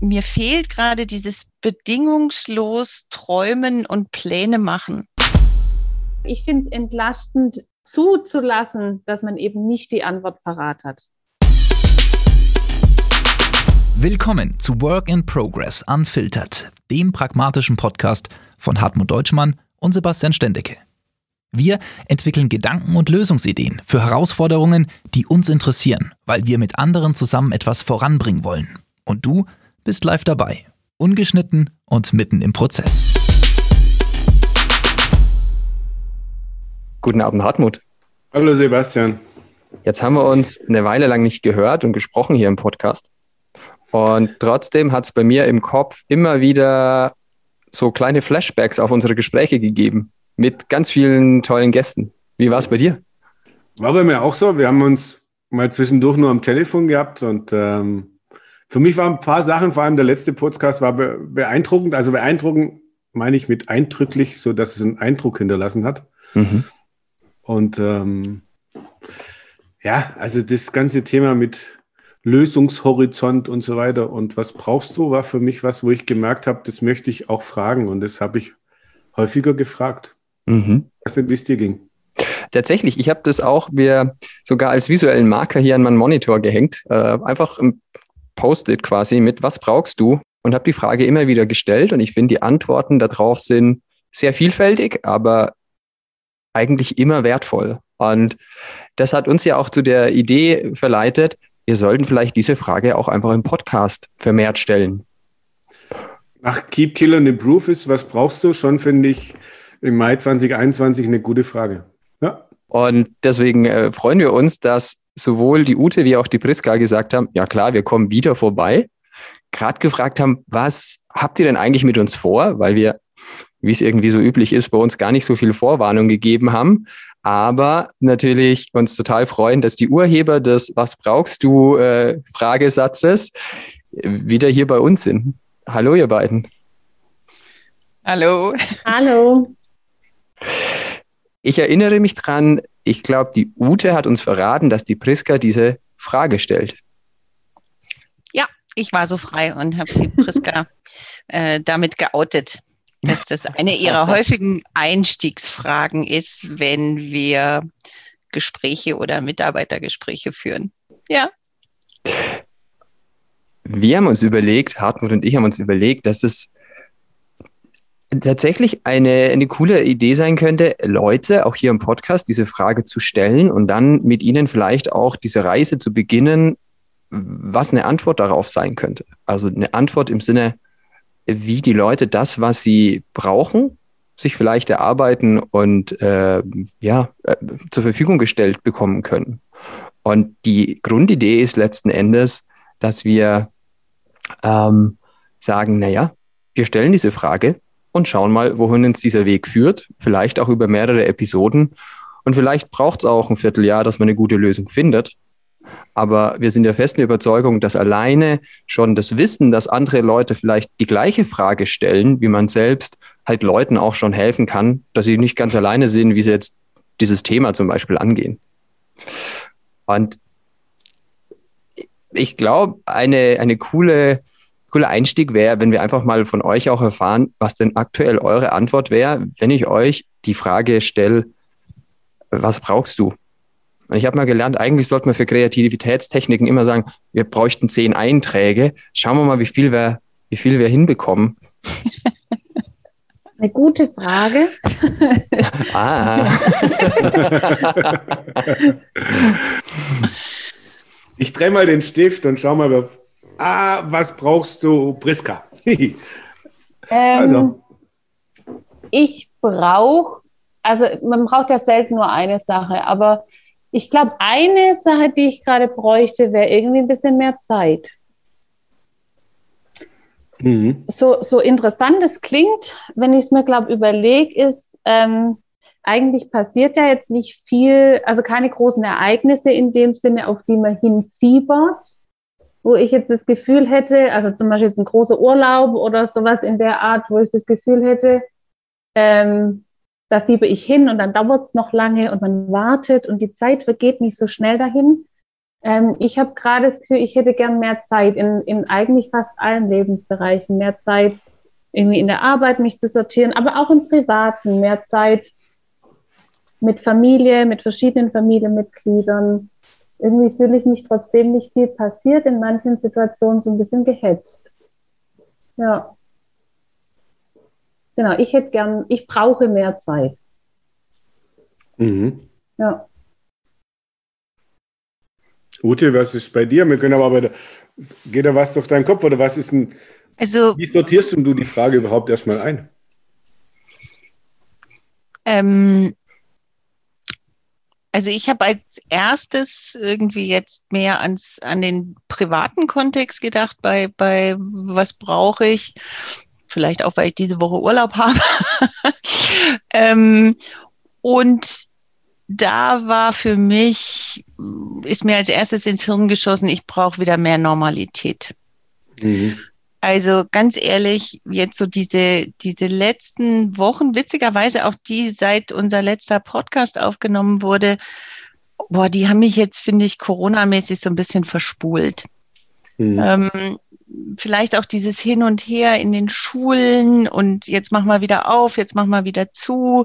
mir fehlt gerade dieses bedingungslos Träumen und Pläne machen. Ich finde es entlastend zuzulassen, dass man eben nicht die Antwort parat hat. Willkommen zu Work in Progress Unfiltered, dem pragmatischen Podcast von Hartmut Deutschmann und Sebastian Stendecke. Wir entwickeln Gedanken und Lösungsideen für Herausforderungen, die uns interessieren, weil wir mit anderen zusammen etwas voranbringen wollen. Und du bist live dabei, ungeschnitten und mitten im Prozess. Guten Abend, Hartmut. Hallo Sebastian. Jetzt haben wir uns eine Weile lang nicht gehört und gesprochen hier im Podcast. Und trotzdem hat es bei mir im Kopf immer wieder so kleine Flashbacks auf unsere Gespräche gegeben mit ganz vielen tollen Gästen. Wie war es bei dir? War bei mir auch so. Wir haben uns mal zwischendurch nur am Telefon gehabt und ähm, für mich waren ein paar Sachen, vor allem der letzte Podcast war beeindruckend. Also beeindruckend meine ich mit eindrücklich, so dass es einen Eindruck hinterlassen hat. Mhm. Und ähm, ja, also das ganze Thema mit Lösungshorizont und so weiter und was brauchst du, war für mich was, wo ich gemerkt habe, das möchte ich auch fragen und das habe ich häufiger gefragt. Mhm. Was denn, wie es dir ging? Tatsächlich, ich habe das auch mir sogar als visuellen Marker hier an meinen Monitor gehängt. Äh, einfach im Post-it quasi mit, was brauchst du? Und habe die Frage immer wieder gestellt und ich finde, die Antworten darauf sind sehr vielfältig, aber eigentlich immer wertvoll. Und das hat uns ja auch zu der Idee verleitet, wir sollten vielleicht diese Frage auch einfach im Podcast vermehrt stellen. Nach Keep, Kill and Improve ist, was brauchst du? Schon finde ich im Mai 2021 eine gute Frage. Ja. Und deswegen äh, freuen wir uns, dass sowohl die Ute wie auch die Priska gesagt haben, ja klar, wir kommen wieder vorbei. Gerade gefragt haben, was habt ihr denn eigentlich mit uns vor? Weil wir, wie es irgendwie so üblich ist, bei uns gar nicht so viel Vorwarnung gegeben haben. Aber natürlich uns total freuen, dass die Urheber des Was brauchst du äh, Fragesatzes wieder hier bei uns sind. Hallo, ihr beiden. Hallo. Hallo. Ich erinnere mich dran, ich glaube, die Ute hat uns verraten, dass die Priska diese Frage stellt. Ja, ich war so frei und habe die Priska äh, damit geoutet, dass das eine ihrer häufigen Einstiegsfragen ist, wenn wir Gespräche oder Mitarbeitergespräche führen. Ja. Wir haben uns überlegt, Hartmut und ich haben uns überlegt, dass es tatsächlich eine, eine coole Idee sein könnte, Leute auch hier im Podcast diese Frage zu stellen und dann mit ihnen vielleicht auch diese Reise zu beginnen, was eine Antwort darauf sein könnte. Also eine Antwort im Sinne, wie die Leute das, was sie brauchen, sich vielleicht erarbeiten und äh, ja, äh, zur Verfügung gestellt bekommen können. Und die Grundidee ist letzten Endes, dass wir ähm, sagen, naja, wir stellen diese Frage, und schauen mal, wohin uns dieser Weg führt. Vielleicht auch über mehrere Episoden. Und vielleicht braucht es auch ein Vierteljahr, dass man eine gute Lösung findet. Aber wir sind der festen Überzeugung, dass alleine schon das Wissen, dass andere Leute vielleicht die gleiche Frage stellen, wie man selbst, halt Leuten auch schon helfen kann, dass sie nicht ganz alleine sind, wie sie jetzt dieses Thema zum Beispiel angehen. Und ich glaube, eine, eine coole cooler Einstieg wäre, wenn wir einfach mal von euch auch erfahren, was denn aktuell eure Antwort wäre, wenn ich euch die Frage stelle, was brauchst du? Und ich habe mal gelernt, eigentlich sollte man für Kreativitätstechniken immer sagen, wir bräuchten zehn Einträge. Schauen wir mal, wie viel wir, wie viel wir hinbekommen. Eine gute Frage. ah. ich drehe mal den Stift und schau mal, Ah, was brauchst du, Priska? ähm, also. Ich brauche, also man braucht ja selten nur eine Sache, aber ich glaube, eine Sache, die ich gerade bräuchte, wäre irgendwie ein bisschen mehr Zeit. Mhm. So, so interessant es klingt, wenn ich es mir, glaube überlege, ist, ähm, eigentlich passiert ja jetzt nicht viel, also keine großen Ereignisse in dem Sinne, auf die man hinfiebert wo ich jetzt das Gefühl hätte, also zum Beispiel jetzt ein großer Urlaub oder sowas in der Art, wo ich das Gefühl hätte, ähm, da fieber ich hin und dann dauert es noch lange und man wartet und die Zeit vergeht nicht so schnell dahin. Ähm, ich habe gerade das Gefühl, ich hätte gern mehr Zeit in, in eigentlich fast allen Lebensbereichen. Mehr Zeit irgendwie in der Arbeit, mich zu sortieren, aber auch im Privaten. Mehr Zeit mit Familie, mit verschiedenen Familienmitgliedern. Irgendwie fühle ich mich trotzdem nicht viel passiert, in manchen Situationen so ein bisschen gehetzt. Ja. Genau, ich hätte gern, ich brauche mehr Zeit. Mhm. Ja. Ute, was ist bei dir? Wir können aber bei der, geht da was durch deinen Kopf oder was ist ein, Also, wie sortierst du die Frage überhaupt erstmal ein? ähm, also ich habe als erstes irgendwie jetzt mehr ans, an den privaten Kontext gedacht, bei, bei was brauche ich, vielleicht auch, weil ich diese Woche Urlaub habe. ähm, und da war für mich, ist mir als erstes ins Hirn geschossen, ich brauche wieder mehr Normalität. Mhm. Also ganz ehrlich, jetzt so diese, diese letzten Wochen, witzigerweise auch die, seit unser letzter Podcast aufgenommen wurde, boah, die haben mich jetzt, finde ich, Corona-mäßig so ein bisschen verspult. Mhm. Ähm, vielleicht auch dieses Hin und Her in den Schulen und jetzt mach mal wieder auf, jetzt mach mal wieder zu.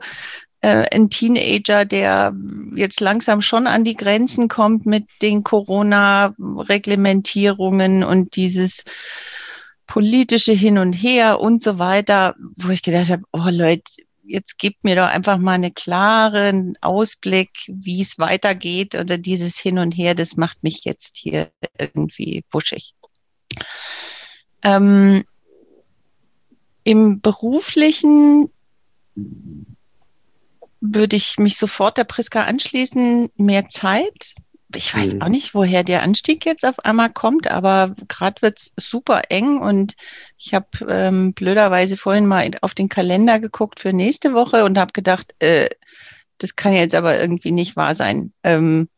Äh, ein Teenager, der jetzt langsam schon an die Grenzen kommt mit den Corona-Reglementierungen und dieses politische Hin und Her und so weiter, wo ich gedacht habe, oh Leute, jetzt gebt mir doch einfach mal einen klaren Ausblick, wie es weitergeht oder dieses Hin und Her, das macht mich jetzt hier irgendwie wuschig. Ähm, Im beruflichen würde ich mich sofort der Priska anschließen, mehr Zeit. Ich weiß Mhm. auch nicht, woher der Anstieg jetzt auf einmal kommt, aber gerade wird es super eng und ich habe ähm, blöderweise vorhin mal auf den Kalender geguckt für nächste Woche und habe gedacht, äh, das kann jetzt aber irgendwie nicht wahr sein. Ähm,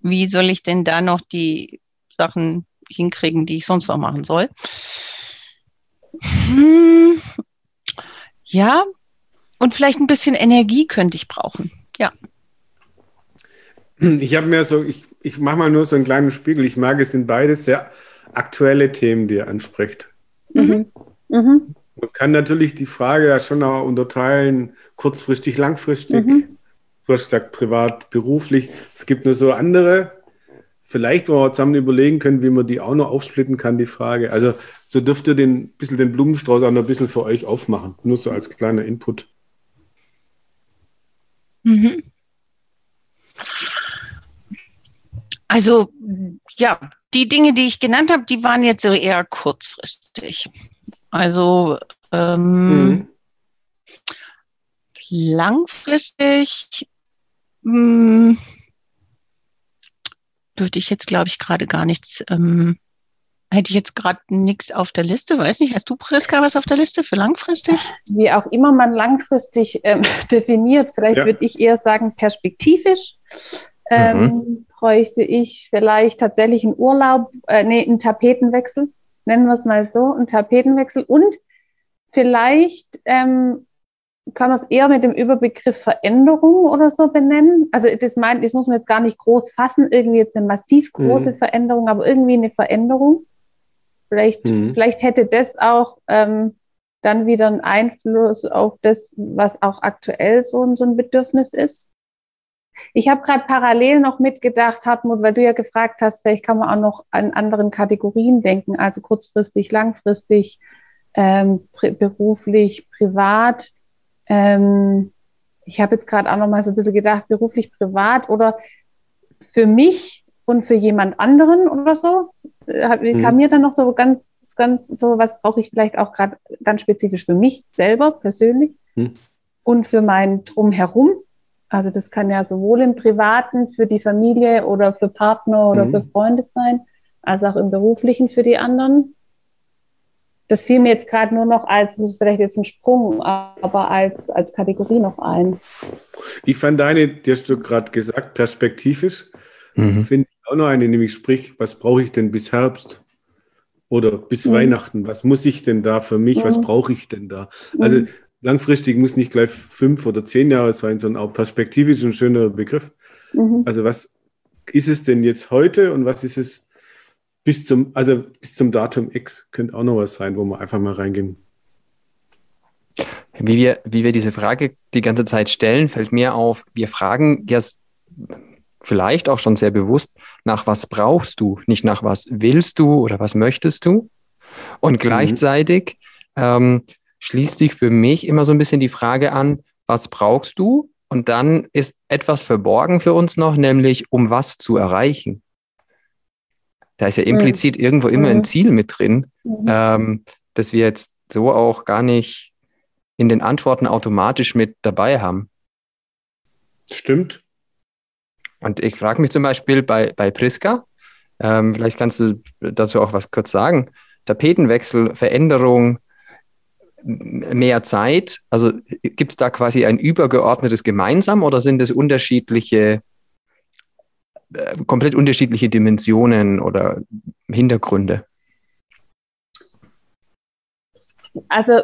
wie soll ich denn da noch die Sachen hinkriegen, die ich sonst noch machen soll? Hm, ja, und vielleicht ein bisschen Energie könnte ich brauchen. Ja. Ich habe mir so, ich, ich mache mal nur so einen kleinen Spiegel. Ich mag, es sind beides sehr aktuelle Themen, die ihr anspricht. Mhm. Mhm. Man kann natürlich die Frage ja schon auch unterteilen, kurzfristig, langfristig. Mhm. Du hast gesagt, privat, beruflich. Es gibt nur so andere. Vielleicht, wo wir zusammen überlegen können, wie man die auch noch aufsplitten kann, die Frage. Also, so dürft ihr den bisschen den Blumenstrauß auch noch ein bisschen für euch aufmachen. Nur so als kleiner Input. Mhm. Also ja, die Dinge, die ich genannt habe, die waren jetzt so eher kurzfristig. Also ähm, Mhm. langfristig mh, würde ich jetzt, glaube ich, gerade gar nichts, ähm, hätte ich jetzt gerade nichts auf der Liste. Weiß nicht, hast du, Priska, was auf der Liste für langfristig? Wie auch immer man langfristig ähm, definiert, vielleicht Ja. würde ich eher sagen perspektivisch. Ähm, Bräuchte ich vielleicht tatsächlich einen Urlaub, äh, nee, einen Tapetenwechsel, nennen wir es mal so, einen Tapetenwechsel und vielleicht ähm, kann man es eher mit dem Überbegriff Veränderung oder so benennen. Also das meint, das muss man jetzt gar nicht groß fassen, irgendwie jetzt eine massiv große Mhm. Veränderung, aber irgendwie eine Veränderung. Vielleicht, Mhm. vielleicht hätte das auch ähm, dann wieder einen Einfluss auf das, was auch aktuell so, so ein Bedürfnis ist. Ich habe gerade parallel noch mitgedacht, Hartmut, weil du ja gefragt hast, vielleicht kann man auch noch an anderen Kategorien denken, also kurzfristig, langfristig, ähm, pri beruflich, privat. Ähm, ich habe jetzt gerade auch noch mal so ein bisschen gedacht, beruflich, privat oder für mich und für jemand anderen oder so. Äh, hab- Mhm. Kam mir dann noch so ganz, ganz so, was brauche ich vielleicht auch gerade ganz spezifisch für mich selber persönlich Mhm. und für mein Drumherum. Also das kann ja sowohl im Privaten für die Familie oder für Partner oder Mhm. für Freunde sein, als auch im Beruflichen für die anderen. Das fiel mir jetzt gerade nur noch als, das ist vielleicht jetzt ein Sprung, aber als, als Kategorie noch ein. Ich fand deine, die hast du gerade gesagt, perspektivisch, Mhm. finde ich auch noch eine, nämlich sprich, was brauche ich denn bis Herbst oder bis Mhm. Weihnachten? Was muss ich denn da für mich? Was Mhm. brauche ich denn da? Also Mhm. Langfristig muss nicht gleich fünf oder zehn Jahre sein, sondern auch perspektivisch ein schöner Begriff. Mhm. Also was ist es denn jetzt heute und was ist es bis zum, also bis zum Datum X? Könnte auch noch was sein, wo wir einfach mal reingehen. Wie wir, wie wir diese Frage die ganze Zeit stellen, fällt mir auf, wir fragen jetzt vielleicht auch schon sehr bewusst, nach was brauchst du, nicht nach was willst du oder was möchtest du. Und mhm. gleichzeitig ähm, schließt sich für mich immer so ein bisschen die Frage an, was brauchst du? Und dann ist etwas verborgen für uns noch, nämlich um was zu erreichen. Da ist ja mhm. implizit mhm. irgendwo immer ein mhm. Ziel mit drin, mhm. ähm, dass wir jetzt so auch gar nicht in den Antworten automatisch mit dabei haben. Stimmt. Und ich frage mich zum Beispiel bei, bei Priska, ähm, vielleicht kannst du dazu auch was kurz sagen. Tapetenwechsel, Veränderung, mehr Zeit? Also gibt es da quasi ein übergeordnetes Gemeinsam oder sind es unterschiedliche, äh, komplett unterschiedliche Dimensionen oder Hintergründe? Also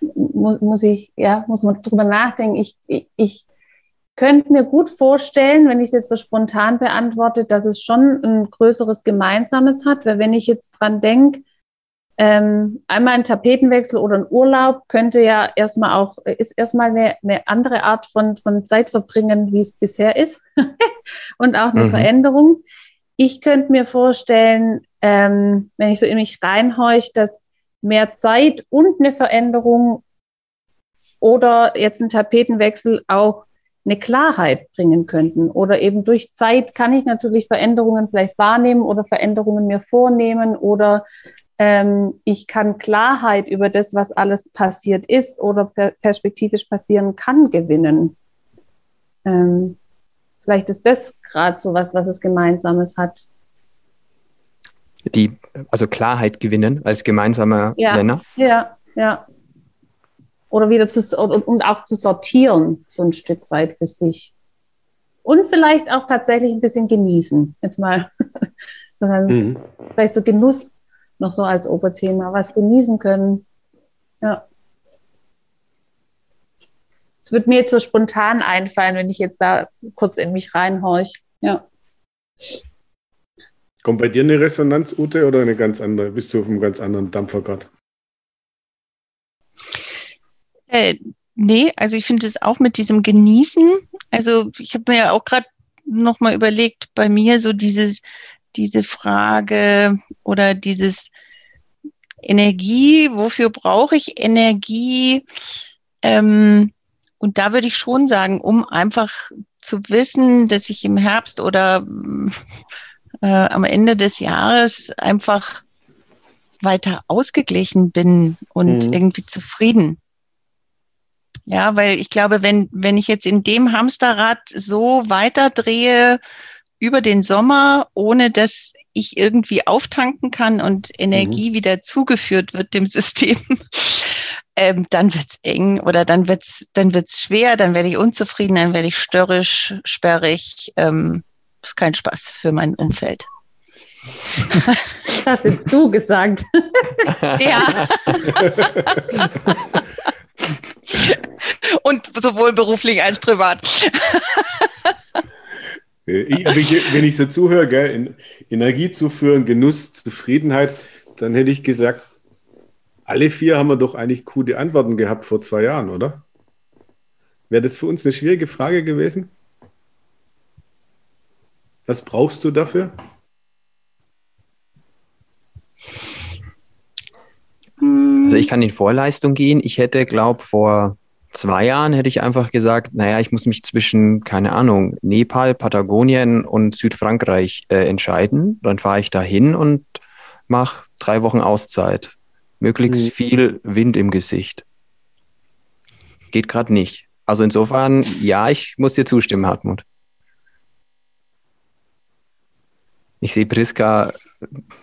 muss, muss ich, ja, muss man drüber nachdenken. Ich, ich, ich könnte mir gut vorstellen, wenn ich es jetzt so spontan beantworte, dass es schon ein größeres Gemeinsames hat, weil wenn ich jetzt dran denke, ähm, einmal ein Tapetenwechsel oder ein Urlaub könnte ja erstmal auch, ist erstmal eine, eine andere Art von, von Zeitverbringen, wie es bisher ist. und auch eine mhm. Veränderung. Ich könnte mir vorstellen, ähm, wenn ich so in mich reinhorche, dass mehr Zeit und eine Veränderung oder jetzt ein Tapetenwechsel auch eine Klarheit bringen könnten. Oder eben durch Zeit kann ich natürlich Veränderungen vielleicht wahrnehmen oder Veränderungen mir vornehmen oder ähm, ich kann Klarheit über das, was alles passiert ist oder per perspektivisch passieren kann, gewinnen. Ähm, vielleicht ist das gerade so was, was es Gemeinsames hat. Die, also Klarheit gewinnen als gemeinsamer ja, Nenner? Ja, ja. Oder wieder zu, und, und auch zu sortieren, so ein Stück weit für sich. Und vielleicht auch tatsächlich ein bisschen genießen. Jetzt mal, sondern mhm. vielleicht so Genuss noch so als Oberthema, was genießen können. Ja. Es wird mir jetzt so spontan einfallen, wenn ich jetzt da kurz in mich reinhorche. Ja. Kommt bei dir eine Resonanz, Ute, oder eine ganz andere? Bist du auf einem ganz anderen Dampfer gerade? Äh, nee, also ich finde es auch mit diesem Genießen. Also ich habe mir ja auch gerade nochmal überlegt, bei mir so dieses, diese Frage oder dieses Energie, wofür brauche ich Energie? Ähm, und da würde ich schon sagen, um einfach zu wissen, dass ich im Herbst oder äh, am Ende des Jahres einfach weiter ausgeglichen bin und mhm. irgendwie zufrieden. Ja, weil ich glaube, wenn, wenn ich jetzt in dem Hamsterrad so weiterdrehe, über den Sommer, ohne dass ich irgendwie auftanken kann und Energie mhm. wieder zugeführt wird dem System, ähm, dann wird's eng oder dann wird's dann wird's schwer, dann werde ich unzufrieden, dann werde ich störrisch, sperrig. Ähm, ist kein Spaß für mein Umfeld. Das hast jetzt du gesagt. ja. Und sowohl beruflich als privat. Äh, ich, ich, wenn ich so zuhöre, gell, Energie zuführen, Genuss, Zufriedenheit, dann hätte ich gesagt, alle vier haben wir doch eigentlich coole Antworten gehabt vor zwei Jahren, oder? Wäre das für uns eine schwierige Frage gewesen? Was brauchst du dafür? Also ich kann in Vorleistung gehen. Ich hätte, glaube vor zwei Jahren hätte ich einfach gesagt, naja, ich muss mich zwischen, keine Ahnung, Nepal, Patagonien und Südfrankreich äh, entscheiden. Dann fahre ich da hin und mache drei Wochen Auszeit. Möglichst mhm. viel Wind im Gesicht. Geht gerade nicht. Also insofern, ja, ich muss dir zustimmen, Hartmut. Ich sehe Priska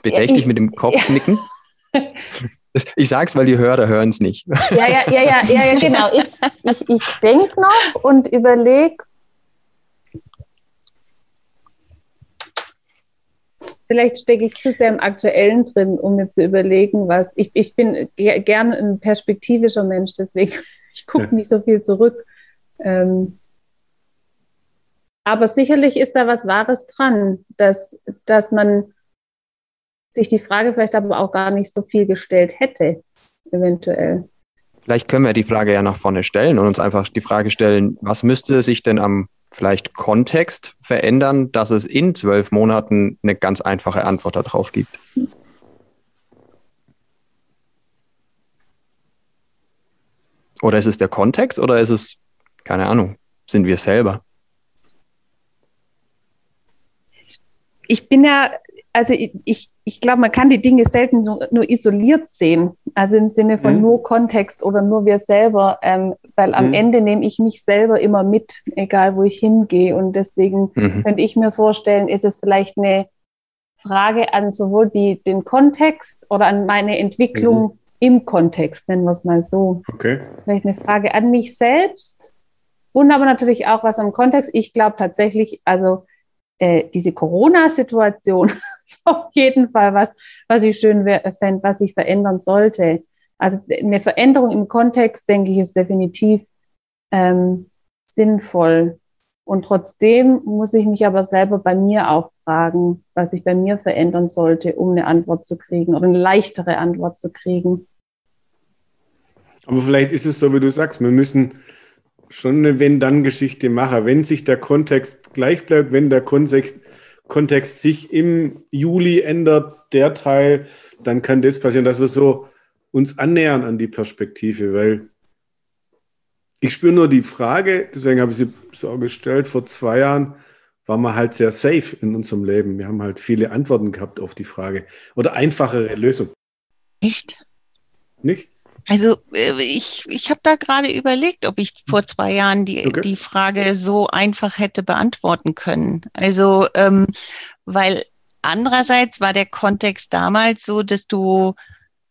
bedächtig ja, ich, mit dem Kopf nicken. Ich sag's, weil die Hörer hören es nicht. Ja, ja, ja, ja, ja, ja genau. Ich, ich, ich denke noch und überlege, vielleicht stecke ich zu sehr im Aktuellen drin, um mir zu überlegen, was ich, ich bin gern ein perspektivischer Mensch, deswegen ich gucke nicht so viel zurück. Ähm, aber sicherlich ist da was Wahres dran, dass, dass man sich die Frage vielleicht aber auch gar nicht so viel gestellt hätte, eventuell. Vielleicht können wir die Frage ja nach vorne stellen und uns einfach die Frage stellen, was müsste sich denn am vielleicht Kontext verändern, dass es in zwölf Monaten eine ganz einfache Antwort darauf gibt? Oder ist es der Kontext oder ist es, keine Ahnung, sind wir selber? Ich bin ja, also ich, ich, ich glaube, man kann die Dinge selten nur, nur, isoliert sehen, also im Sinne von mhm. nur Kontext oder nur wir selber, ähm, weil am mhm. Ende nehme ich mich selber immer mit, egal wo ich hingehe. Und deswegen mhm. könnte ich mir vorstellen, ist es vielleicht eine Frage an sowohl die, den Kontext oder an meine Entwicklung mhm im Kontext, nennen wir es mal so. Okay. Vielleicht eine Frage an mich selbst und aber natürlich auch was am Kontext. Ich glaube tatsächlich, also äh, diese Corona-Situation ist auf jeden Fall was, was ich schön fände, was ich verändern sollte. Also eine Veränderung im Kontext, denke ich, ist definitiv ähm, sinnvoll. Und trotzdem muss ich mich aber selber bei mir auch fragen, was ich bei mir verändern sollte, um eine Antwort zu kriegen oder eine leichtere Antwort zu kriegen. Aber vielleicht ist es so, wie du sagst, wir müssen schon eine Wenn-Dann-Geschichte machen. Wenn sich der Kontext gleich bleibt, wenn der Kontext, Kontext sich im Juli ändert, der Teil, dann kann das passieren, dass wir so uns annähern an die Perspektive, weil ich spüre nur die Frage, deswegen habe ich sie so gestellt, vor zwei Jahren waren wir halt sehr safe in unserem Leben. Wir haben halt viele Antworten gehabt auf die Frage oder einfachere Lösungen. Echt? Nicht? Also äh, ich, ich habe da gerade überlegt, ob ich vor zwei Jahren die, okay. die Frage so einfach hätte beantworten können. Also, ähm, weil andererseits war der Kontext damals so, dass du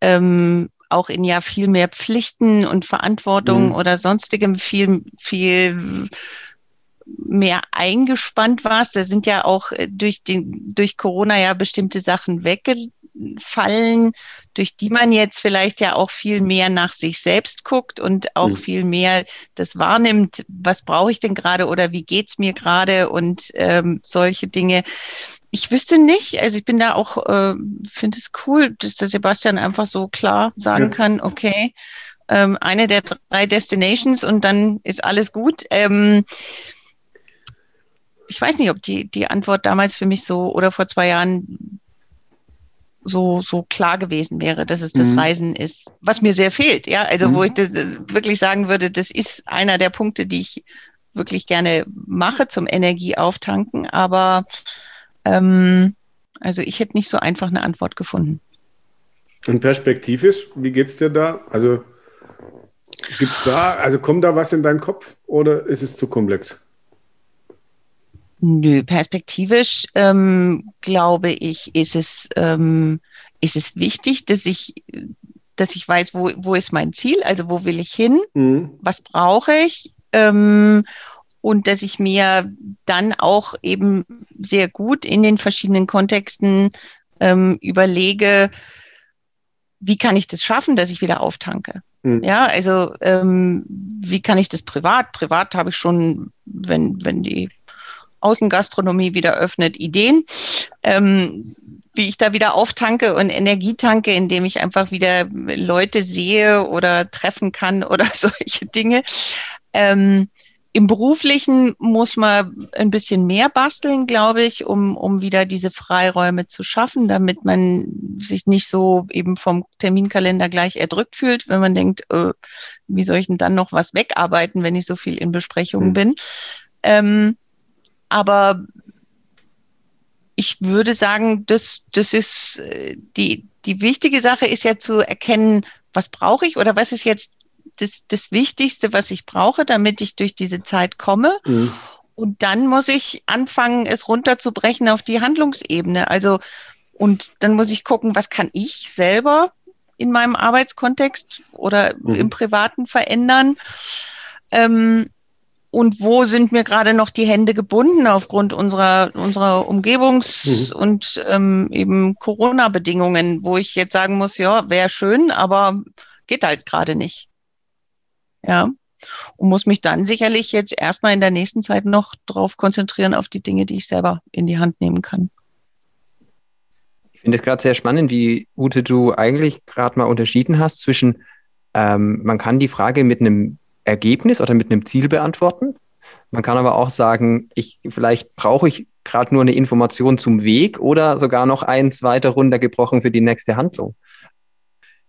ähm, auch in ja viel mehr Pflichten und Verantwortung mhm. oder sonstigem viel, viel mehr eingespannt warst. Da sind ja auch äh, durch, den, durch Corona ja bestimmte Sachen wegge fallen, durch die man jetzt vielleicht ja auch viel mehr nach sich selbst guckt und auch mhm. viel mehr das wahrnimmt, was brauche ich denn gerade oder wie geht's mir gerade und ähm, solche Dinge. Ich wüsste nicht, also ich bin da auch, äh, finde es cool, dass der Sebastian einfach so klar sagen ja. kann, okay, ähm, eine der drei Destinations und dann ist alles gut. Ähm, ich weiß nicht, ob die, die Antwort damals für mich so oder vor zwei Jahren so, so klar gewesen wäre, dass es das mhm. Reisen ist, was mir sehr fehlt. Ja, also mhm. wo ich das, wirklich sagen würde, das ist einer der Punkte, die ich wirklich gerne mache zum Energieauftanken. Aber ähm, also ich hätte nicht so einfach eine Antwort gefunden. Und perspektivisch, wie geht es dir da? Also gibt es da, also kommt da was in deinen Kopf oder ist es zu komplex? Nö, perspektivisch ähm, glaube ich, ist es, ähm, ist es wichtig, dass ich, dass ich weiß, wo, wo ist mein Ziel, also wo will ich hin, mhm. was brauche ich ähm, und dass ich mir dann auch eben sehr gut in den verschiedenen Kontexten ähm, überlege, wie kann ich das schaffen, dass ich wieder auftanke. Mhm. Ja, also ähm, wie kann ich das privat? Privat habe ich schon, wenn, wenn die Außengastronomie wieder öffnet, Ideen, ähm, wie ich da wieder auftanke und Energie tanke, indem ich einfach wieder Leute sehe oder treffen kann oder solche Dinge. Ähm, Im beruflichen muss man ein bisschen mehr basteln, glaube ich, um, um wieder diese Freiräume zu schaffen, damit man sich nicht so eben vom Terminkalender gleich erdrückt fühlt, wenn man denkt, äh, wie soll ich denn dann noch was wegarbeiten, wenn ich so viel in Besprechungen mhm. bin. Ähm, aber ich würde sagen, das, das ist äh, die, die wichtige Sache ist ja zu erkennen, was brauche ich oder was ist jetzt das, das Wichtigste, was ich brauche, damit ich durch diese Zeit komme. Mhm. Und dann muss ich anfangen, es runterzubrechen auf die Handlungsebene. Also, und dann muss ich gucken, was kann ich selber in meinem Arbeitskontext oder mhm. im Privaten verändern. Ähm, und wo sind mir gerade noch die Hände gebunden aufgrund unserer, unserer Umgebungs- mhm. und ähm, eben Corona-Bedingungen, wo ich jetzt sagen muss, ja, wäre schön, aber geht halt gerade nicht. Ja, und muss mich dann sicherlich jetzt erstmal in der nächsten Zeit noch darauf konzentrieren, auf die Dinge, die ich selber in die Hand nehmen kann. Ich finde es gerade sehr spannend, wie Ute du eigentlich gerade mal unterschieden hast zwischen, ähm, man kann die Frage mit einem Ergebnis oder mit einem Ziel beantworten. Man kann aber auch sagen, ich, vielleicht brauche ich gerade nur eine Information zum Weg oder sogar noch eins weiter runtergebrochen für die nächste Handlung.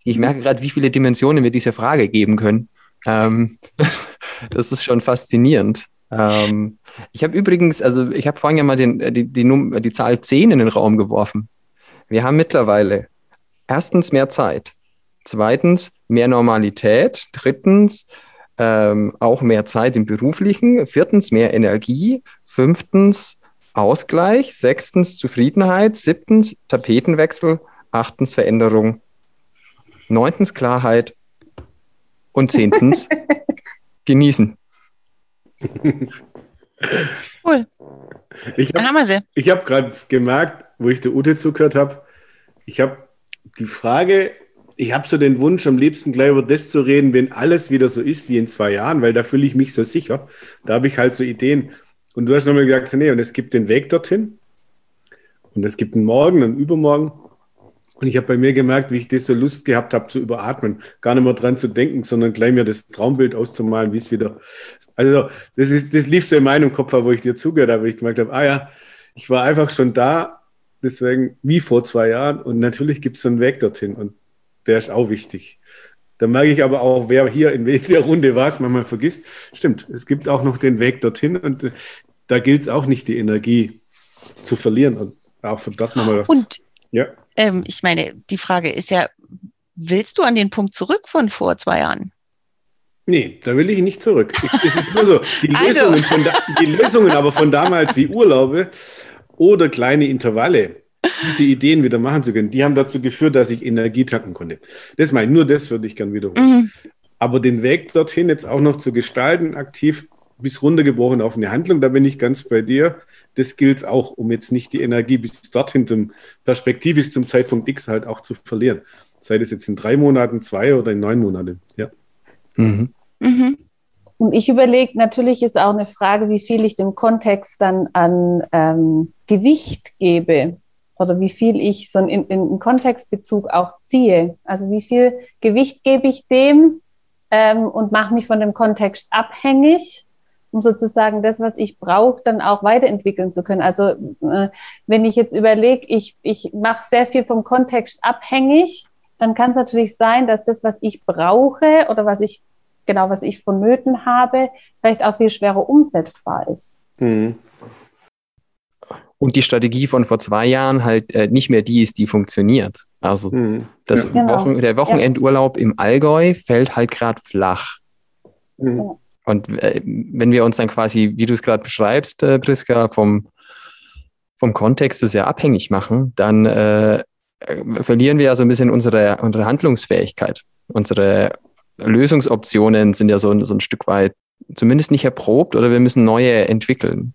Ich merke gerade, wie viele Dimensionen wir dieser Frage geben können. Ähm, das, das, ist schon faszinierend. Ähm, ich habe übrigens, also ich habe vorhin ja mal den, die, die, die Zahl 10 in den Raum geworfen. Wir haben mittlerweile erstens mehr Zeit, zweitens mehr Normalität, drittens ähm, auch mehr Zeit im beruflichen, viertens mehr Energie, fünftens Ausgleich, sechstens Zufriedenheit, siebtens Tapetenwechsel, achtens Veränderung, neuntens Klarheit. Und zehntens genießen. Cool. Ich hab, Dann haben wir sie. Ich habe gerade gemerkt, wo ich der Ute zugehört habe, ich habe die Frage, ich habe so den Wunsch, am liebsten gleich über das zu reden, wenn alles wieder so ist wie in zwei Jahren, weil da fühle ich mich so sicher. Da habe ich halt so Ideen. Und du hast nochmal gesagt, nee, und es gibt den Weg dorthin. Und es gibt einen Morgen und Übermorgen. Und ich habe bei mir gemerkt, wie ich das so Lust gehabt habe zu überatmen, gar nicht mehr dran zu denken, sondern gleich mir das Traumbild auszumalen, wie es wieder. Also das ist, das lief so in meinem Kopf, wo ich dir zugehört habe, wo ich gemerkt habe, ah ja, ich war einfach schon da, deswegen wie vor zwei Jahren. Und natürlich gibt es so einen Weg dorthin und der ist auch wichtig. Da merke ich aber auch, wer hier in welcher Runde was manchmal vergisst. Stimmt, es gibt auch noch den Weg dorthin und äh, da gilt es auch nicht, die Energie zu verlieren und auch von dort nochmal was. Und ja. ähm, ich meine, die Frage ist ja, willst du an den Punkt zurück von vor zwei Jahren? Nee, da will ich nicht zurück. es ist nur so, die, also. Lösungen von da, die Lösungen aber von damals wie Urlaube oder kleine Intervalle, diese Ideen wieder machen zu können, die haben dazu geführt, dass ich Energie tanken konnte. Das meine ich, nur das würde ich gerne wiederholen. Mhm. Aber den Weg dorthin jetzt auch noch zu gestalten, aktiv bis runtergebrochen auf eine Handlung, da bin ich ganz bei dir. Das gilt auch, um jetzt nicht die Energie bis dorthin zum perspektivisch zum Zeitpunkt X halt auch zu verlieren. Sei das jetzt in drei Monaten, zwei oder in neun Monaten. Ja. Mhm. Mhm. Und ich überlege, natürlich ist auch eine Frage, wie viel ich dem Kontext dann an ähm, Gewicht gebe oder wie viel ich so in, in, Kontextbezug auch ziehe. Also wie viel Gewicht gebe ich dem ähm, und mache mich von dem Kontext abhängig, um sozusagen das, was ich brauche, dann auch weiterentwickeln zu können. Also äh, wenn ich jetzt überlege, ich, ich mache sehr viel vom Kontext abhängig, dann kann es natürlich sein, dass das, was ich brauche oder was ich genau, was ich vonnöten habe, vielleicht auch viel schwerer umsetzbar ist. Mhm und die Strategie von vor zwei Jahren halt äh, nicht mehr die ist, die funktioniert. Also mhm. das ja. Genau. Wochen, der Wochenendurlaub ja. im Allgäu fällt halt gerade flach. Mhm. Und äh, wenn wir uns dann quasi, wie du es gerade beschreibst, äh, Priska, vom, vom Kontext sehr abhängig machen, dann äh, verlieren wir ja so ein bisschen unsere, unsere Handlungsfähigkeit. Unsere Lösungsoptionen sind ja so, so ein Stück weit zumindest nicht erprobt oder wir müssen neue entwickeln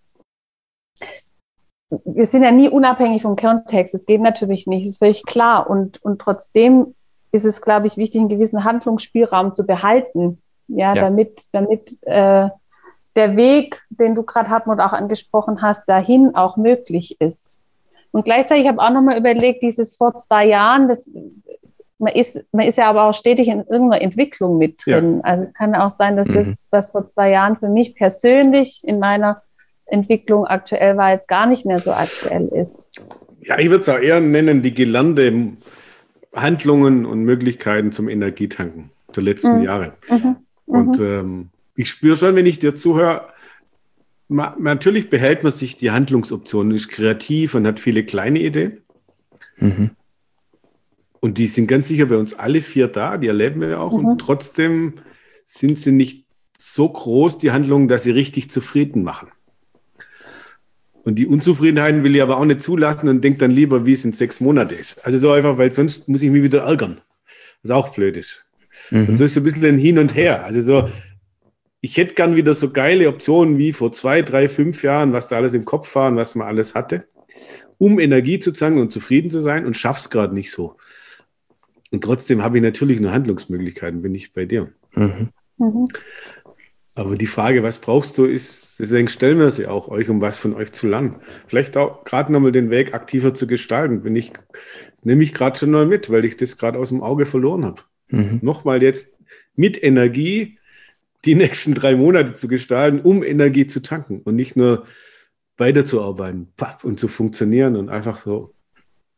wir sind ja nie unabhängig vom Kontext. Es geht natürlich nicht, ist völlig klar. Und, und trotzdem ist es, glaube ich, wichtig, einen gewissen Handlungsspielraum zu behalten. Ja, ja. damit, damit äh, der Weg, den du gerade Hartmut auch angesprochen hast, dahin auch möglich ist. Und gleichzeitig habe ich auch nochmal überlegt, dieses vor zwei Jahren, das, man, ist, man ist ja aber auch stetig in irgendeiner Entwicklung mit drin. Ja. Also kann auch sein, dass mhm. das, was vor zwei Jahren für mich persönlich in meiner Entwicklung aktuell war, jetzt gar nicht mehr so aktuell ist. Ja, ich würde es auch eher nennen, die gelernte Handlungen und Möglichkeiten zum Energietanken der letzten mhm. Jahre. Mhm. Und mhm. ähm, ich spüre schon, wenn ich dir zuhöre, ma, natürlich behält man sich die Handlungsoptionen, ist kreativ und hat viele kleine Ideen. Mhm. Und die sind ganz sicher bei uns alle vier da, die erleben wir ja auch. Und mhm. trotzdem sind sie nicht so groß, die Handlungen, dass sie richtig zufrieden machen. Und die Unzufriedenheit will ich aber auch nicht zulassen und denke dann lieber, wie es in sechs Monaten ist. Also so einfach, weil sonst muss ich mich wieder ärgern. Was auch blöd ist. Mhm. Und so ist so ein bisschen ein Hin und Her. Also so, ich hätte gern wieder so geile Optionen wie vor zwei, drei, fünf Jahren, was da alles im Kopf war und was man alles hatte, um Energie zu zangen und zufrieden zu sein und schaff's gerade nicht so. Und trotzdem habe ich natürlich nur Handlungsmöglichkeiten, bin ich bei dir. Mhm. Mhm. Aber die Frage, was brauchst du, ist, deswegen stellen wir sie auch euch, um was von euch zu lernen. Vielleicht auch gerade nochmal den Weg aktiver zu gestalten. Bin ich, nehme ich gerade schon mal mit, weil ich das gerade aus dem Auge verloren habe. Mhm. Nochmal jetzt mit Energie die nächsten drei Monate zu gestalten, um Energie zu tanken und nicht nur weiterzuarbeiten paff, und zu funktionieren und einfach so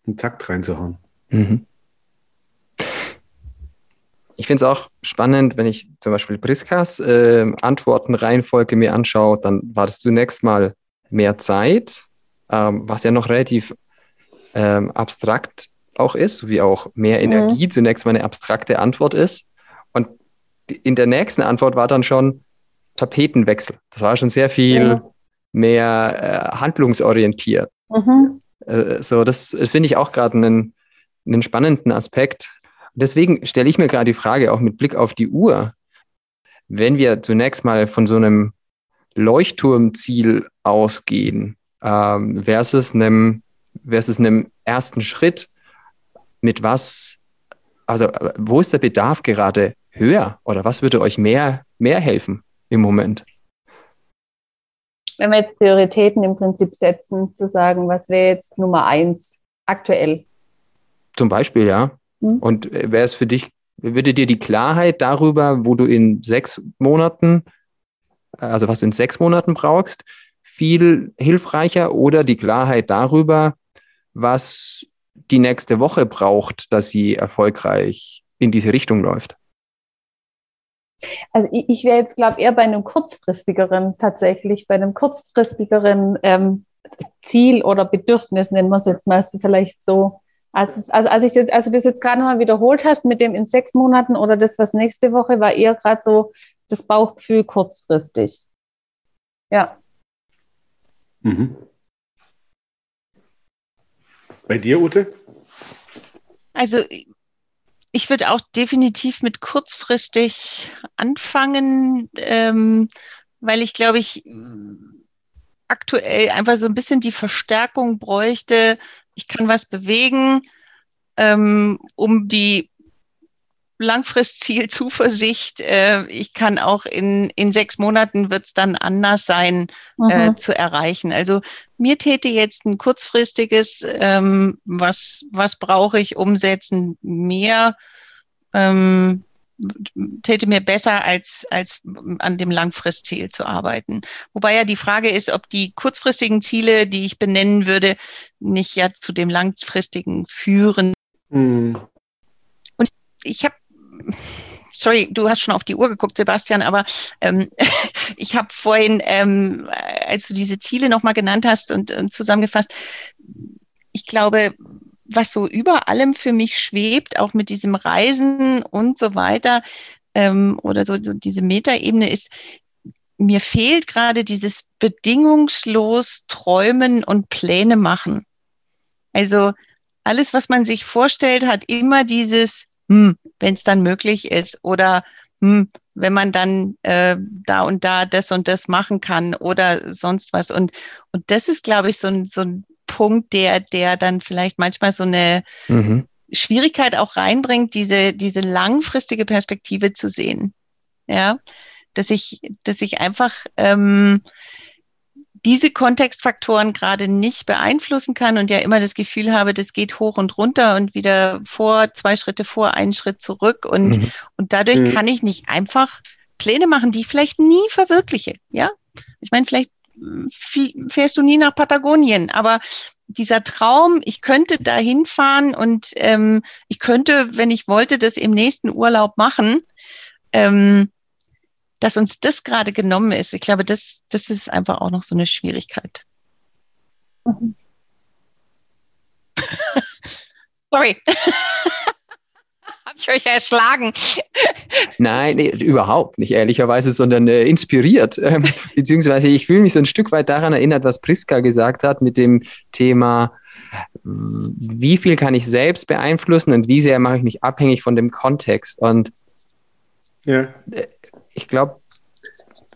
einen Takt reinzuhauen. Mhm. Ich finde es auch spannend, wenn ich zum Beispiel Priskas äh, Antwortenreihenfolge mir anschaue, dann war das zunächst mal mehr Zeit, ähm, was ja noch relativ ähm, abstrakt auch ist, wie auch mehr mhm. Energie mhm. zunächst mal eine abstrakte Antwort ist. Und in der nächsten Antwort war dann schon Tapetenwechsel. Das war schon sehr viel ja. mehr äh, handlungsorientiert. Mhm. Äh, so, das finde ich auch gerade einen, einen spannenden Aspekt, deswegen stelle ich mir gerade die Frage, auch mit Blick auf die Uhr, wenn wir zunächst mal von so einem Leuchtturmziel ausgehen, ähm, versus, einem, versus einem ersten Schritt, mit was, also wo ist der Bedarf gerade höher oder was würde euch mehr, mehr helfen im Moment? Wenn wir jetzt Prioritäten im Prinzip setzen, zu sagen, was wäre jetzt Nummer eins aktuell? Zum Beispiel, ja. Mhm. Und äh, wäre es für dich, würde dir die Klarheit darüber, wo du in sechs Monaten, also was du in sechs Monaten brauchst, viel hilfreicher oder die Klarheit darüber, was die nächste Woche braucht, dass sie erfolgreich in diese Richtung läuft? Also ich, ich wäre jetzt, glaube ich, eher bei einem kurzfristigeren tatsächlich, bei einem kurzfristigeren ähm, Ziel oder Bedürfnis, nennen wir es jetzt mal vielleicht so. Als, also als ich das, also das jetzt gerade nochmal wiederholt hast mit dem in sechs Monaten oder das, was nächste Woche, war eher gerade so das Bauchgefühl kurzfristig. Ja. Mhm. Bei dir, Ute? Also ich würde auch definitiv mit kurzfristig anfangen, ähm, weil ich glaube, ich aktuell einfach so ein bisschen die Verstärkung bräuchte, ich kann was bewegen, ähm, um die Langfristziel Zuversicht. Äh, ich kann auch in, in sechs Monaten wird es dann anders sein äh, mhm. zu erreichen. Also mir täte jetzt ein kurzfristiges, ähm, was, was brauche ich umsetzen, mehr ähm, täte mir besser, als, als an dem Langfristziel zu arbeiten. Wobei ja die Frage ist, ob die kurzfristigen Ziele, die ich benennen würde, nicht ja zu dem langfristigen führen. Mhm. Und ich habe, sorry, du hast schon auf die Uhr geguckt, Sebastian, aber ähm, ich habe vorhin, ähm, als du diese Ziele nochmal genannt hast und, und zusammengefasst, ich glaube, was so über allem für mich schwebt, auch mit diesem Reisen und so weiter, ähm, oder so, so diese Metaebene ist, mir fehlt gerade dieses bedingungslos Träumen und Pläne machen. Also alles, was man sich vorstellt, hat immer dieses, hm, wenn es dann möglich ist oder hm, wenn man dann äh, da und da das und das machen kann oder sonst was. Und, und das ist, glaube ich, so ein, so ein Punkt, der, der dann vielleicht manchmal so eine mhm. Schwierigkeit auch reinbringt, diese, diese langfristige Perspektive zu sehen. Ja, dass ich, dass ich einfach ähm, diese Kontextfaktoren gerade nicht beeinflussen kann und ja immer das Gefühl habe, das geht hoch und runter und wieder vor, zwei Schritte vor, einen Schritt zurück und, mhm. und dadurch mhm. kann ich nicht einfach Pläne machen, die ich vielleicht nie verwirkliche. Ja, ich meine, vielleicht fährst du nie nach Patagonien, aber dieser Traum, ich könnte da hinfahren und ähm, ich könnte, wenn ich wollte, das im nächsten Urlaub machen, ähm, dass uns das gerade genommen ist. Ich glaube, das, das ist einfach auch noch so eine Schwierigkeit. Mhm. Sorry. Ich euch erschlagen? Nein, nee, überhaupt nicht, ehrlicherweise, sondern äh, inspiriert. Ähm, beziehungsweise ich fühle mich so ein Stück weit daran erinnert, was Priska gesagt hat mit dem Thema, wie viel kann ich selbst beeinflussen und wie sehr mache ich mich abhängig von dem Kontext. Und ja. Äh, ich glaube,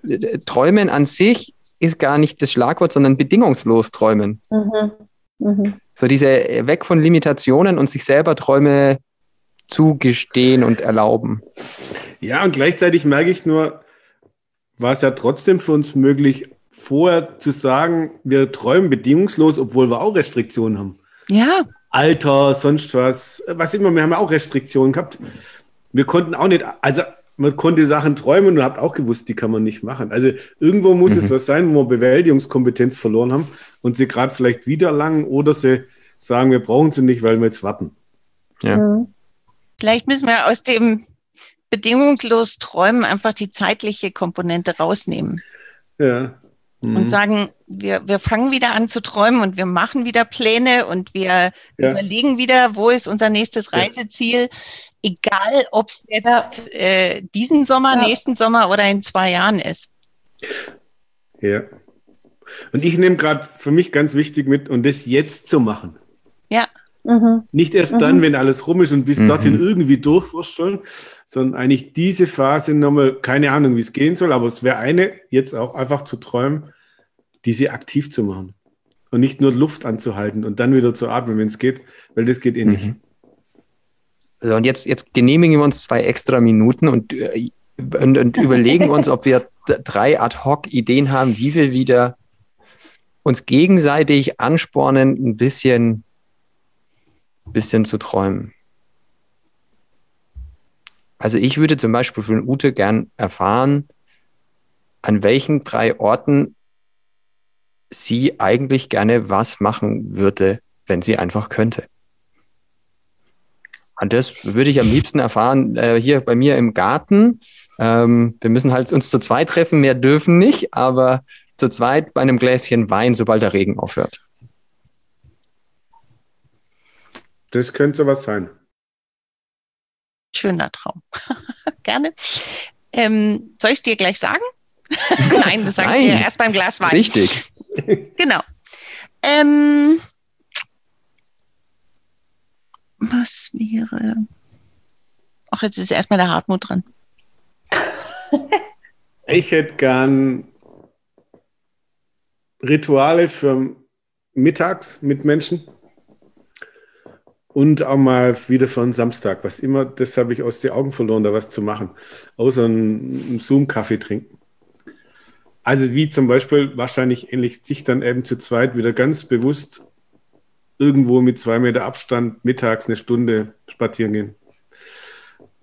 äh, Träumen an sich ist gar nicht das Schlagwort, sondern bedingungslos träumen. Mhm. Mhm. So diese äh, weg von Limitationen und sich selber Träume zugestehen und erlauben. Ja, und gleichzeitig merke ich nur, war es ja trotzdem für uns möglich, vorher zu sagen, wir träumen bedingungslos, obwohl wir auch Restriktionen haben. Ja. Alter, sonst was, was immer, wir haben ja auch Restriktionen gehabt. Wir konnten auch nicht, also man konnte Sachen träumen und habt auch gewusst, die kann man nicht machen. Also irgendwo muss mhm. es was sein, wo wir Bewältigungskompetenz verloren haben und sie gerade vielleicht wieder lang oder sie sagen, wir brauchen sie nicht, weil wir jetzt warten. Ja. Mhm. Vielleicht müssen wir aus dem bedingungslos Träumen einfach die zeitliche Komponente rausnehmen. Ja. Mhm. Und sagen, wir, wir fangen wieder an zu träumen und wir machen wieder Pläne und wir ja. überlegen wieder, wo ist unser nächstes Reiseziel. Egal, ob es jetzt äh, diesen Sommer, ja. nächsten Sommer oder in zwei Jahren ist. Ja. Und ich nehme gerade für mich ganz wichtig mit, und das jetzt zu machen. Ja. Mhm. Nicht erst mhm. dann, wenn alles rum ist und bis mhm. dorthin irgendwie durchvorstellen, sondern eigentlich diese Phase nochmal, keine Ahnung, wie es gehen soll, aber es wäre eine, jetzt auch einfach zu träumen, diese aktiv zu machen. Und nicht nur Luft anzuhalten und dann wieder zu atmen, wenn es geht, weil das geht eh nicht. Mhm. So, und jetzt, jetzt genehmigen wir uns zwei extra Minuten und, äh, und, und überlegen uns, ob wir drei Ad-Hoc-Ideen haben, wie wir wieder uns gegenseitig anspornen, ein bisschen bisschen zu träumen. Also ich würde zum Beispiel von Ute gern erfahren, an welchen drei Orten sie eigentlich gerne was machen würde, wenn sie einfach könnte. Und das würde ich am liebsten erfahren äh, hier bei mir im Garten. Ähm, wir müssen halt uns zu zweit treffen, mehr dürfen nicht, aber zu zweit bei einem Gläschen Wein, sobald der Regen aufhört. Das könnte sowas sein. Schöner Traum. Gerne. Ähm, soll ich es dir gleich sagen? Nein, das sage ich dir erst beim Glas Wein. Richtig. genau. Ähm, was wäre. Ach, jetzt ist erstmal der Hartmut dran. ich hätte gern Rituale für mittags mit Menschen und auch mal wieder einen Samstag, was immer, das habe ich aus den Augen verloren, da was zu machen, außer einen Zoom-Kaffee trinken. Also wie zum Beispiel wahrscheinlich ähnlich sich dann eben zu zweit wieder ganz bewusst irgendwo mit zwei Meter Abstand mittags eine Stunde spazieren gehen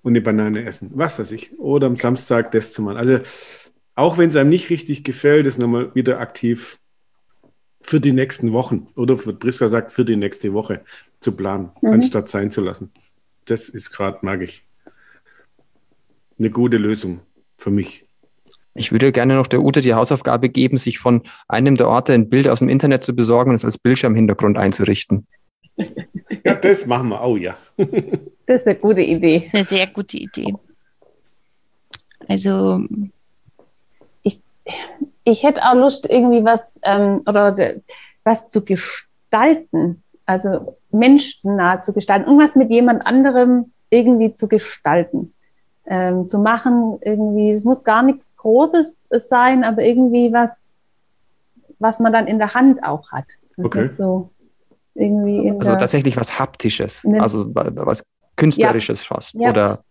und eine Banane essen, was weiß ich. Oder am Samstag das zu machen. Also auch wenn es einem nicht richtig gefällt, ist nochmal wieder aktiv für die nächsten Wochen oder Priska sagt, für die nächste Woche zu planen, mhm. anstatt sein zu lassen. Das ist gerade, mag ich, eine gute Lösung für mich. Ich würde gerne noch der Ute die Hausaufgabe geben, sich von einem der Orte ein Bild aus dem Internet zu besorgen und es als Bildschirmhintergrund einzurichten. Ja, das machen wir auch, ja. Das ist eine gute Idee. Eine sehr gute Idee. Also ich, ich hätte auch Lust, irgendwie was ähm, oder was zu gestalten also menschennah zu gestalten, irgendwas mit jemand anderem irgendwie zu gestalten, ähm, zu machen, irgendwie, es muss gar nichts Großes sein, aber irgendwie was, was man dann in der Hand auch hat. okay. So irgendwie also tatsächlich was Haptisches, also was Künstlerisches ja. fast, ja. oder?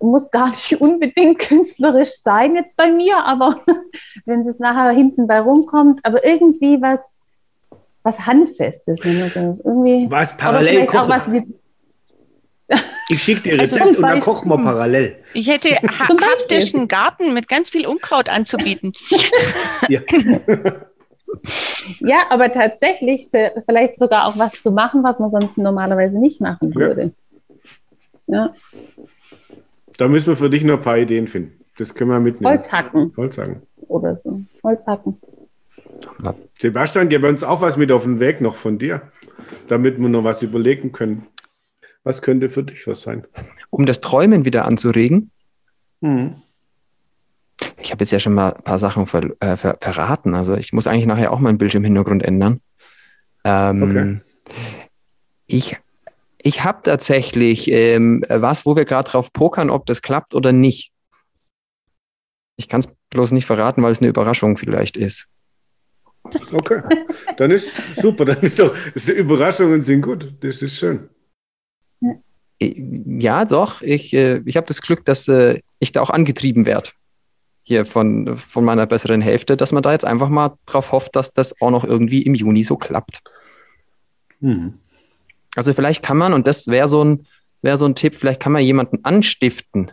Muss gar nicht unbedingt künstlerisch sein jetzt bei mir, aber wenn es nachher hinten bei rumkommt, aber irgendwie was, was Handfestes. Irgendwie, was parallel kochen. Was ich schicke dir Rezept also und dann kochen wir parallel. Ich hätte ha haptischen Garten mit ganz viel Unkraut anzubieten. ja. ja, aber tatsächlich vielleicht sogar auch was zu machen, was man sonst normalerweise nicht machen würde. Ja. Da müssen wir für dich noch ein paar Ideen finden. Das können wir mitnehmen. Holzhacken. Holzhacken. Oder so. Holzhacken. Sebastian, gib uns auch was mit auf den Weg noch von dir, damit wir noch was überlegen können. Was könnte für dich was sein? Um das Träumen wieder anzuregen. Mhm. Ich habe jetzt ja schon mal ein paar Sachen ver, äh, ver, verraten. Also ich muss eigentlich nachher auch meinen Bildschirmhintergrund ändern. Ähm, okay. Ich, ich habe tatsächlich ähm, was, wo wir gerade drauf pokern, ob das klappt oder nicht. Ich kann es bloß nicht verraten, weil es eine Überraschung vielleicht ist. Okay, dann ist super. Dann ist auch Überraschungen sind gut. Das ist schön. Ja, doch. Ich, äh, ich habe das Glück, dass äh, ich da auch angetrieben werde. hier von, von meiner besseren Hälfte, dass man da jetzt einfach mal drauf hofft, dass das auch noch irgendwie im Juni so klappt. Mhm. Also vielleicht kann man, und das wäre so ein, wäre so ein Tipp, vielleicht kann man jemanden anstiften,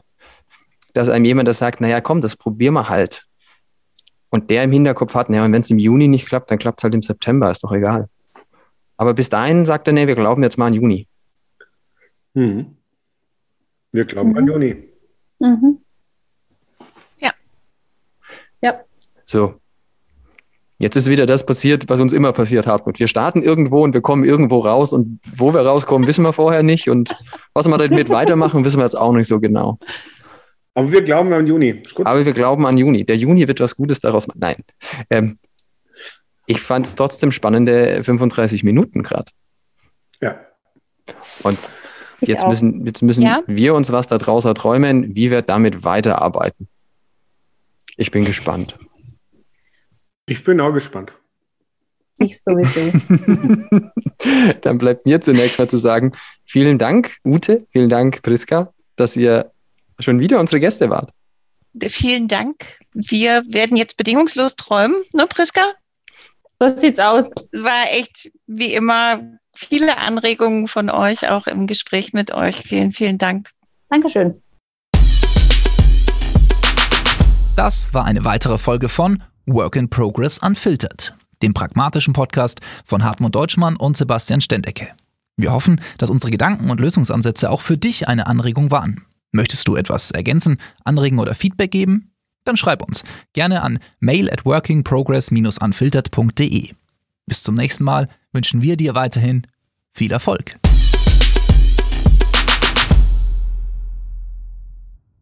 dass einem jemand das sagt, naja, komm, das probieren wir halt. Und der im Hinterkopf hat, naja, wenn es im Juni nicht klappt, dann klappt es halt im September, ist doch egal. Aber bis dahin sagt er, nee, wir glauben jetzt mal an Juni. Mhm. Wir glauben Mhm. an Juni. Mhm. So. Jetzt ist wieder das passiert, was uns immer passiert hat. Und wir starten irgendwo und wir kommen irgendwo raus und wo wir rauskommen, wissen wir vorher nicht. Und was wir damit weitermachen, wissen wir jetzt auch nicht so genau. Aber wir glauben an Juni. Aber wir glauben an Juni. Der Juni wird was Gutes daraus machen. Nein. Ähm, ich fand es trotzdem spannende 35 Minuten gerade. Ja. Und Ich jetzt auch. müssen, jetzt müssen Ja. wir uns was da draus erträumen, wie wir damit weiterarbeiten. Ich bin gespannt. Ich bin auch gespannt. Ich sowieso. Dann bleibt mir zunächst mal zu sagen, vielen Dank, Ute, vielen Dank, Priska, dass ihr schon wieder unsere Gäste wart. Vielen Dank. Wir werden jetzt bedingungslos träumen, ne, Priska? So sieht's aus. Es war echt wie immer viele Anregungen von euch, auch im Gespräch mit euch. Vielen, vielen Dank. Dankeschön. Das war eine weitere Folge von Work in Progress Unfiltered, dem pragmatischen Podcast von Hartmut Deutschmann und Sebastian Stendecke. Wir hoffen, dass unsere Gedanken und Lösungsansätze auch für dich eine Anregung waren. Möchtest du etwas ergänzen, anregen oder Feedback geben? Dann schreib uns gerne an mail at workingprogress-unfiltered.de. Bis zum nächsten Mal wünschen wir dir weiterhin viel Erfolg.